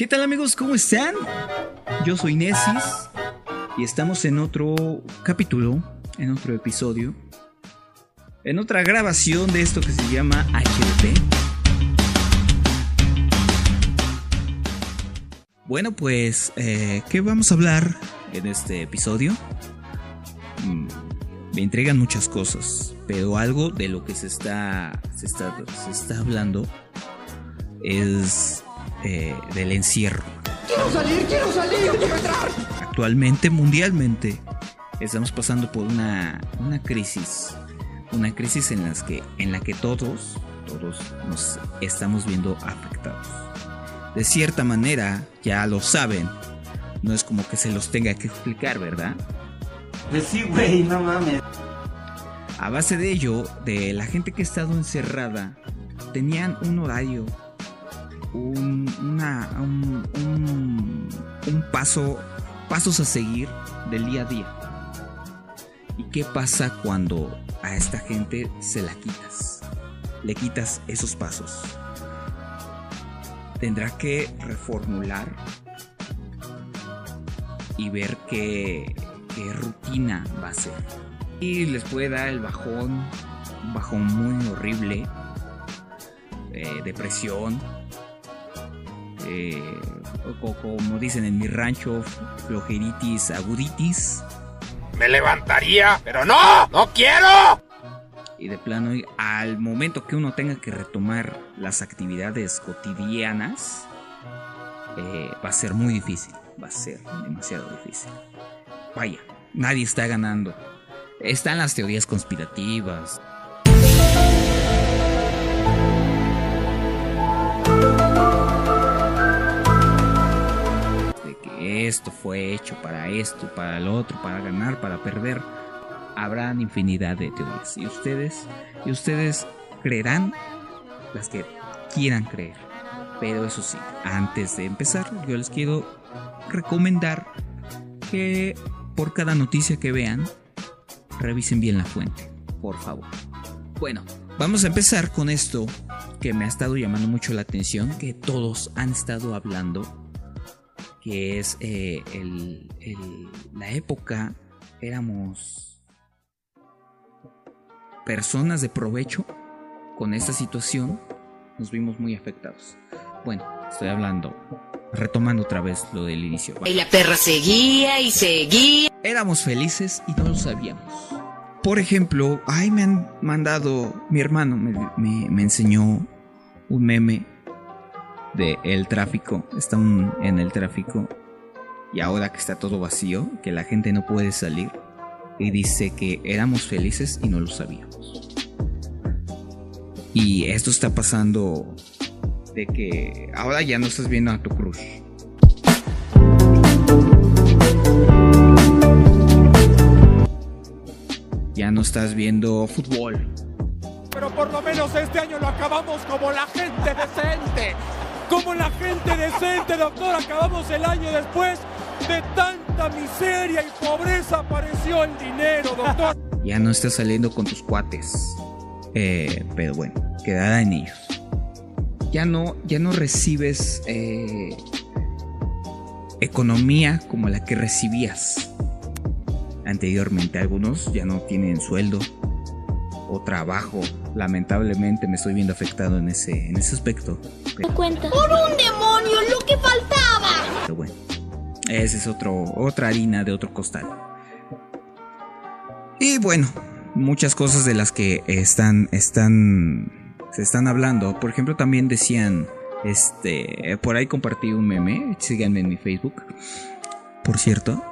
¿Qué tal amigos? ¿Cómo están? Yo soy Nesis y estamos en otro capítulo, en otro episodio, en otra grabación de esto que se llama HDP. Bueno, pues, eh, ¿qué vamos a hablar en este episodio? Mm, me entregan muchas cosas, pero algo de lo que se está, se está, se está hablando es eh, del encierro. Quiero salir, quiero salir, quiero entrar. Actualmente, mundialmente, estamos pasando por una, una crisis. Una crisis en, las que, en la que todos, todos nos estamos viendo afectados. De cierta manera, ya lo saben. No es como que se los tenga que explicar, ¿verdad? Pues sí, güey, no mames. A base de ello, de la gente que ha estado encerrada, tenían un horario, un, una, un, un- paso, pasos a seguir del día a día. ¿Y qué pasa cuando a esta gente se la quitas? Le quitas esos pasos. Tendrá que reformular y ver qué, qué rutina va a ser. Y les puede dar el bajón, un bajón muy horrible, eh, depresión, eh, como dicen en mi rancho, flojeritis, aguditis, Me levantaría, pero no, no quiero. y de plano al momento que uno tenga que retomar las actividades cotidianas, eh, va a ser muy difícil, va a ser demasiado difícil. Vaya, nadie está ganando. Están las teorías conspirativas, esto fue hecho para esto, para el otro, para ganar, para perder. Habrán infinidad de teorías. Y ustedes, y ustedes creerán las que quieran creer. Pero eso sí, antes de empezar, yo les quiero recomendar que por cada noticia que vean, revisen bien la fuente, por favor. Bueno, vamos a empezar con esto que me ha estado llamando mucho la atención, que todos han estado hablando, que es eh, el- el- la época, éramos personas de provecho con esta situación, nos vimos muy afectados. Bueno, estoy hablando, retomando otra vez lo del inicio. Y la perra seguía y seguía. Éramos felices y no lo sabíamos. Por ejemplo, ay, me han mandado, mi hermano me, me- me enseñó un meme de el tráfico. Está un- en el tráfico y ahora que está todo vacío, que la gente no puede salir, y dice que éramos felices y no lo sabíamos. Y esto está pasando de que ahora ya no estás viendo a tu crush. Ya no estás viendo fútbol. Pero por lo menos este año lo acabamos como la gente decente. Como la gente decente, doctor. Acabamos el año después de tanta miseria y pobreza. Apareció el dinero, doctor. Ya no estás saliendo con tus cuates. Eh, pero bueno, quedará en ellos. Ya no, ya no recibes eh, economía como la que recibías anteriormente. Algunos ya no tienen sueldo o trabajo. Lamentablemente me estoy viendo afectado en ese, en ese aspecto. cuenta. ¡Por un demonio! ¡Lo que faltaba! Pero bueno, esa es otro, otra harina de otro costal. Y bueno, muchas cosas de las que están, están, se están hablando. Por ejemplo, también decían, este, por ahí compartí un meme, síganme en mi Facebook, por cierto,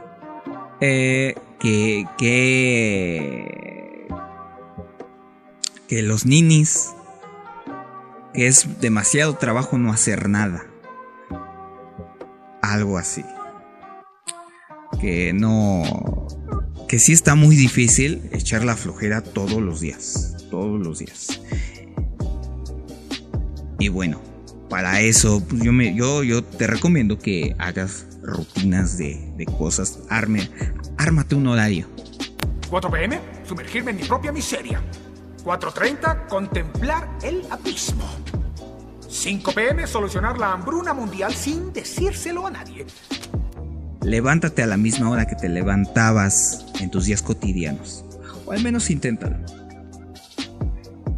eh, que, que, que los ninis, que es demasiado trabajo no hacer nada algo así. Que no. Que sí está muy difícil echar la flojera todos los días. Todos los días. Y bueno, para eso, pues yo, me, yo, yo te recomiendo que hagas rutinas de, de cosas. Arme, ármate un horario. 4 pm, sumergirme en mi propia miseria. 4.30, contemplar el abismo. 5 pm, solucionar la hambruna mundial sin decírselo a nadie. Levántate a la misma hora que te levantabas en tus días cotidianos. O al menos inténtalo.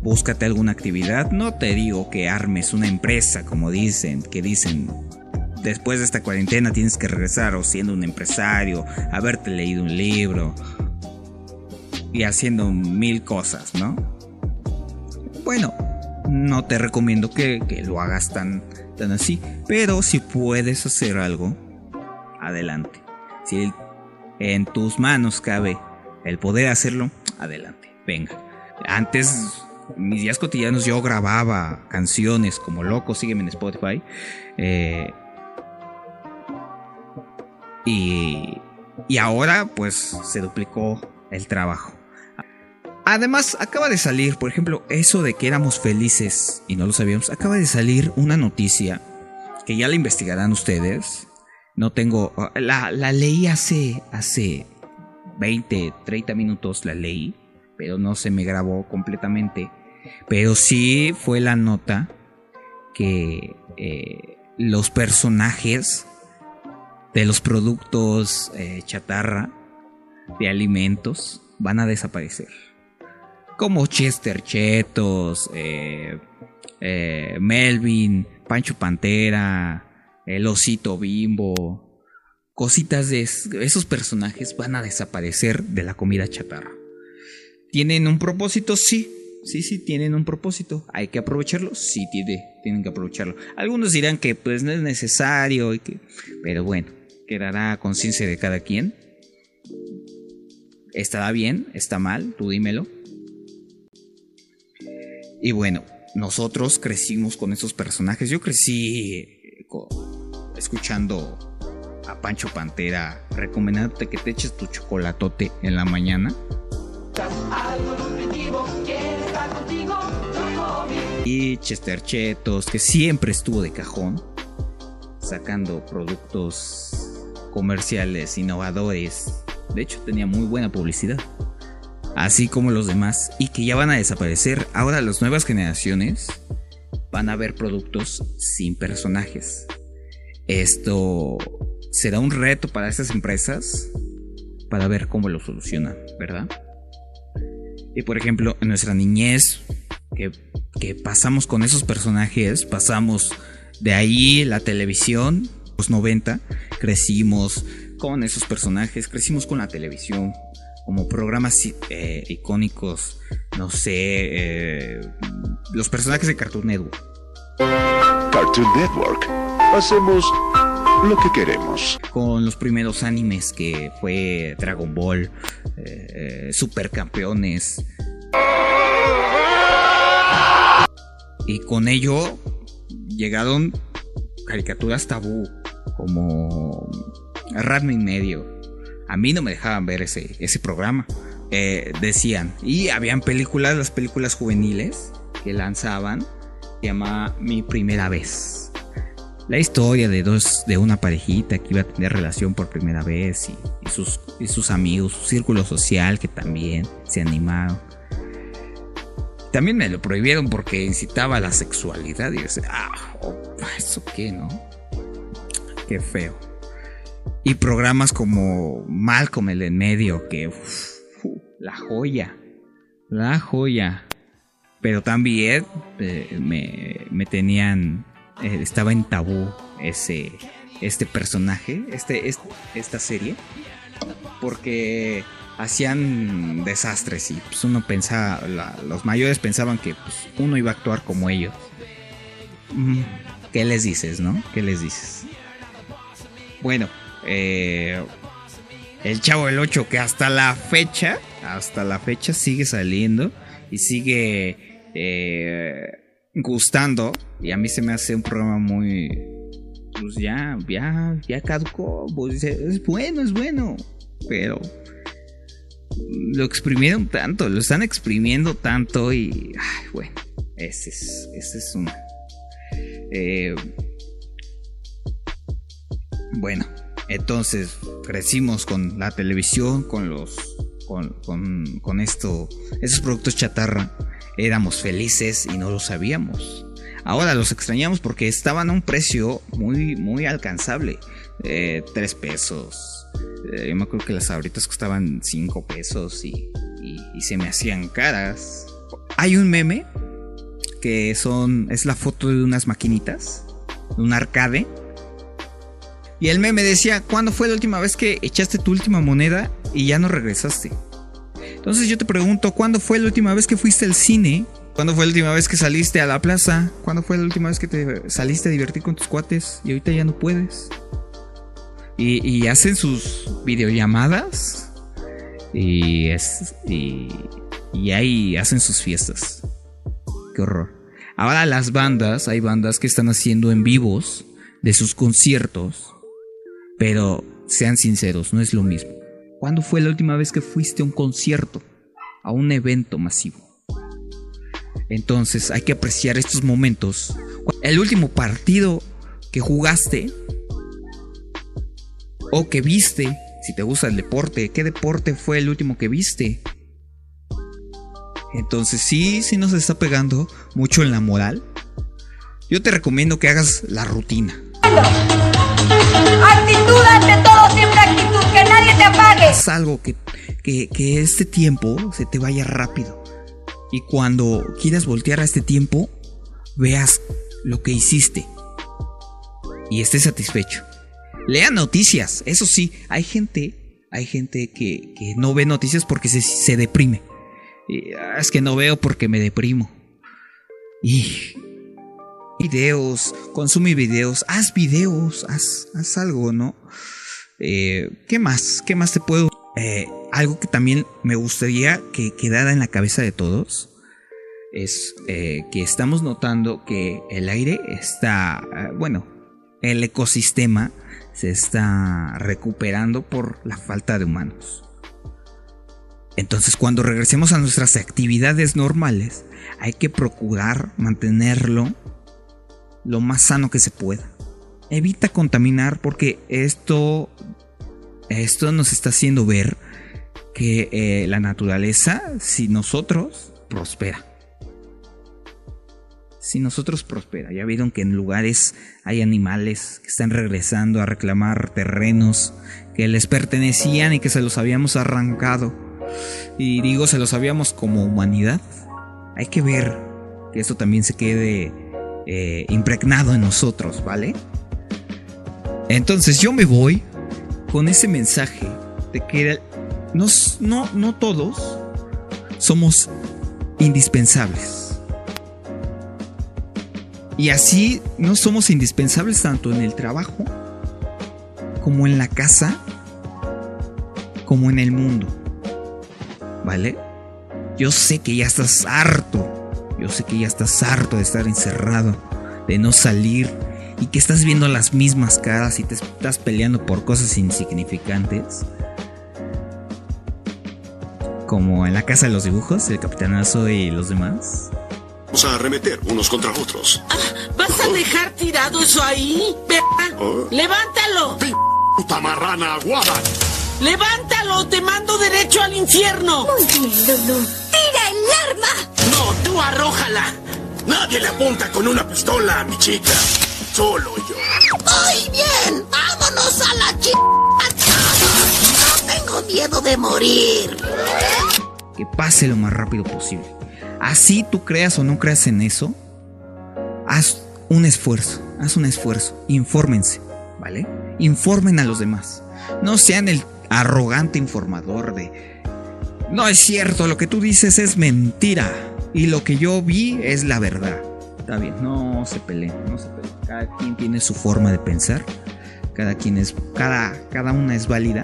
Búscate alguna actividad. No te digo que armes una empresa, como dicen, que dicen después de esta cuarentena tienes que regresar o siendo un empresario, haberte leído un libro y haciendo mil cosas, ¿no? No te recomiendo que, lo hagas tan, tan así, pero si puedes hacer algo, adelante. Si en tus manos cabe el poder hacerlo, adelante, venga. Antes, mis días cotidianos, yo grababa canciones como loco, sígueme en Spotify. Eh, y, y ahora, pues, se duplicó el trabajo. Además, acaba de salir, por ejemplo, eso de que éramos felices y no lo sabíamos, acaba de salir una noticia que ya la investigarán ustedes. No tengo, la, la leí hace, hace 20, 30 minutos, la leí, pero no se me grabó completamente. Pero sí fue la nota que eh, los personajes de los productos eh, chatarra, de alimentos, van a desaparecer como Chester Chetos, eh, eh, Melvin, Pancho Pantera, el osito bimbo, cositas de esos personajes van a desaparecer de la comida chatarra. ¿Tienen un propósito? Sí, sí, sí, tienen un propósito. ¿Hay que aprovecharlo? Sí, tiene, tienen que aprovecharlo. Algunos dirán que pues no es necesario, y que, pero bueno, quedará conciencia de cada quien. ¿Estará bien? ¿Está mal? Tú dímelo. Y bueno, nosotros crecimos con esos personajes. Yo crecí eh, escuchando a Pancho Pantera recomendándote que te eches tu chocolatote en la mañana. Y Chester Chetos, que siempre estuvo de cajón, sacando productos comerciales innovadores. De hecho, tenía muy buena publicidad así como los demás, y que ya van a desaparecer. Ahora las nuevas generaciones van a ver productos sin personajes. Esto será un reto para estas empresas para ver cómo lo solucionan, ¿verdad? Y por ejemplo, en nuestra niñez, que, que pasamos con esos personajes, pasamos de ahí la televisión, los 90, crecimos con esos personajes, crecimos con la televisión, como programas eh, icónicos, no sé, eh, los personajes de Cartoon Network. Cartoon Network. Hacemos lo que queremos. Con los primeros animes que fue Dragon Ball, eh, Supercampeones. Y con ello llegaron caricaturas tabú como Radme y medio, a mí no me dejaban ver ese, ese programa. Eh, decían, y habían películas, las películas juveniles que lanzaban, se llama Mi Primera Vez. La historia de dos, de una parejita que iba a tener relación por primera vez y, sus, y sus amigos, su círculo social que también se animaron. También me lo prohibieron porque incitaba a la sexualidad y yo decía, ah, ¿eso qué, no? Qué feo. Y programas como Malcolm el en medio, que la joya, la joya. Pero también eh, me, tenían, eh, estaba en tabú ese, este personaje, este, esta serie, porque hacían desastres y pues uno pensaba, los mayores pensaban que pues, uno iba a actuar como ellos. Mm, ¿Qué les dices, no? ¿Qué les dices? Bueno, eh, el Chavo del 8 que hasta la fecha, hasta la fecha sigue saliendo y sigue eh, gustando. Y a mí se me hace un programa muy... Pues ya, ya, ya caducó. Pues es bueno, es bueno. Pero lo exprimieron tanto, lo están exprimiendo tanto y... Ay, bueno, ese es, ese es un... Eh, bueno, entonces crecimos con la televisión, con los. con, con, esto. esos productos chatarra. Éramos felices y no lo sabíamos. Ahora los extrañamos porque estaban a un precio muy, muy alcanzable. Eh, 3 pesos. Eh, yo me acuerdo que las ahoritas costaban 5 pesos y, y, y se me hacían caras. Hay un meme que son es la foto de unas maquinitas, de un arcade. Y el meme decía, ¿cuándo fue la última vez que echaste tu última moneda y ya no regresaste? Entonces yo te pregunto, ¿cuándo fue la última vez que fuiste al cine? ¿Cuándo fue la última vez que saliste a la plaza? ¿Cuándo fue la última vez que te saliste a divertir con tus cuates y ahorita ya no puedes? Y, hacen sus videollamadas y, y ahí hacen sus fiestas. Qué horror. Ahora las bandas, hay bandas que están haciendo en vivos de sus conciertos, pero sean sinceros, no es lo mismo. ¿Cuándo fue la última vez que fuiste a un concierto? A un evento masivo. Entonces hay que apreciar estos momentos. El último partido que jugaste o que viste, si te gusta el deporte, ¿qué deporte fue el último que viste? Entonces sí, sí nos está pegando mucho en la moral. Yo te recomiendo que hagas la rutina. Actitud ante todo, siempre actitud, que nadie te apague. Algo que, que, que este tiempo se te vaya rápido. Y cuando quieras voltear a este tiempo, veas lo que hiciste. Y estés satisfecho. Lea noticias, eso sí, hay gente, hay gente que, que no ve noticias porque se, se deprime. Y, ah, es que no veo porque me deprimo. Y videos, consume videos, haz videos, haz, haz algo, ¿no? Eh, ¿Qué más? ¿Qué más te puedo? Eh, algo que también me gustaría que quedara en la cabeza de todos es eh, que estamos notando que el aire está, eh, bueno, el ecosistema se está recuperando por la falta de humanos. Entonces cuando regresemos a nuestras actividades normales, hay que procurar mantenerlo lo más sano que se pueda. Evita contaminar porque esto, esto nos está haciendo ver que eh, la naturaleza, si nosotros, prospera. Si nosotros prospera, ya vieron que en lugares hay animales que están regresando a reclamar terrenos que les pertenecían y que se los habíamos arrancado. Y digo, se los habíamos como humanidad. Hay que ver que esto también se quede eh, impregnado en nosotros, ¿vale? Entonces yo me voy con ese mensaje de que no, no, no todos somos indispensables. Y así no somos indispensables tanto en el trabajo, como en la casa, como en el mundo. ¿Vale? Yo sé que ya estás harto yo sé que ya estás harto de estar encerrado, de no salir y que estás viendo las mismas caras y te estás peleando por cosas insignificantes. Como en la casa de los dibujos, el capitanazo y los demás. Vamos a arremeter unos contra otros. ¿Vas a dejar tirado eso ahí? Oh. ¡Levántalo! ¡Pi- puta marrana aguada! ¡Levántalo! ¡Te mando derecho al infierno! Muy bien, Lulu. Tú arrójala! Nadie le apunta con una pistola a mi chica. Solo yo. Muy bien. Vámonos a la ch... No tengo miedo de morir. Que pase lo más rápido posible. Así tú creas o no creas en eso, haz un esfuerzo, haz un esfuerzo, infórmense, ¿vale? Informen a los demás. No sean el arrogante informador de... No es cierto, lo que tú dices es mentira. Y lo que yo vi es la verdad. Está bien, no se peleen, no se peleen. Cada quien tiene su forma de pensar. Cada quien es... Cada, cada una es válida.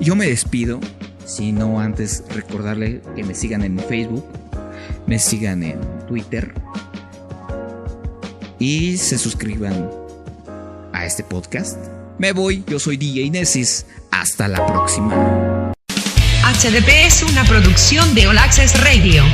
Yo me despido. Si no antes recordarle que me sigan en Facebook. Me sigan en Twitter. Y se suscriban a este podcast. Me voy, yo soy DJ Nesis. Hasta la próxima. HDP es una producción de All Access Radio.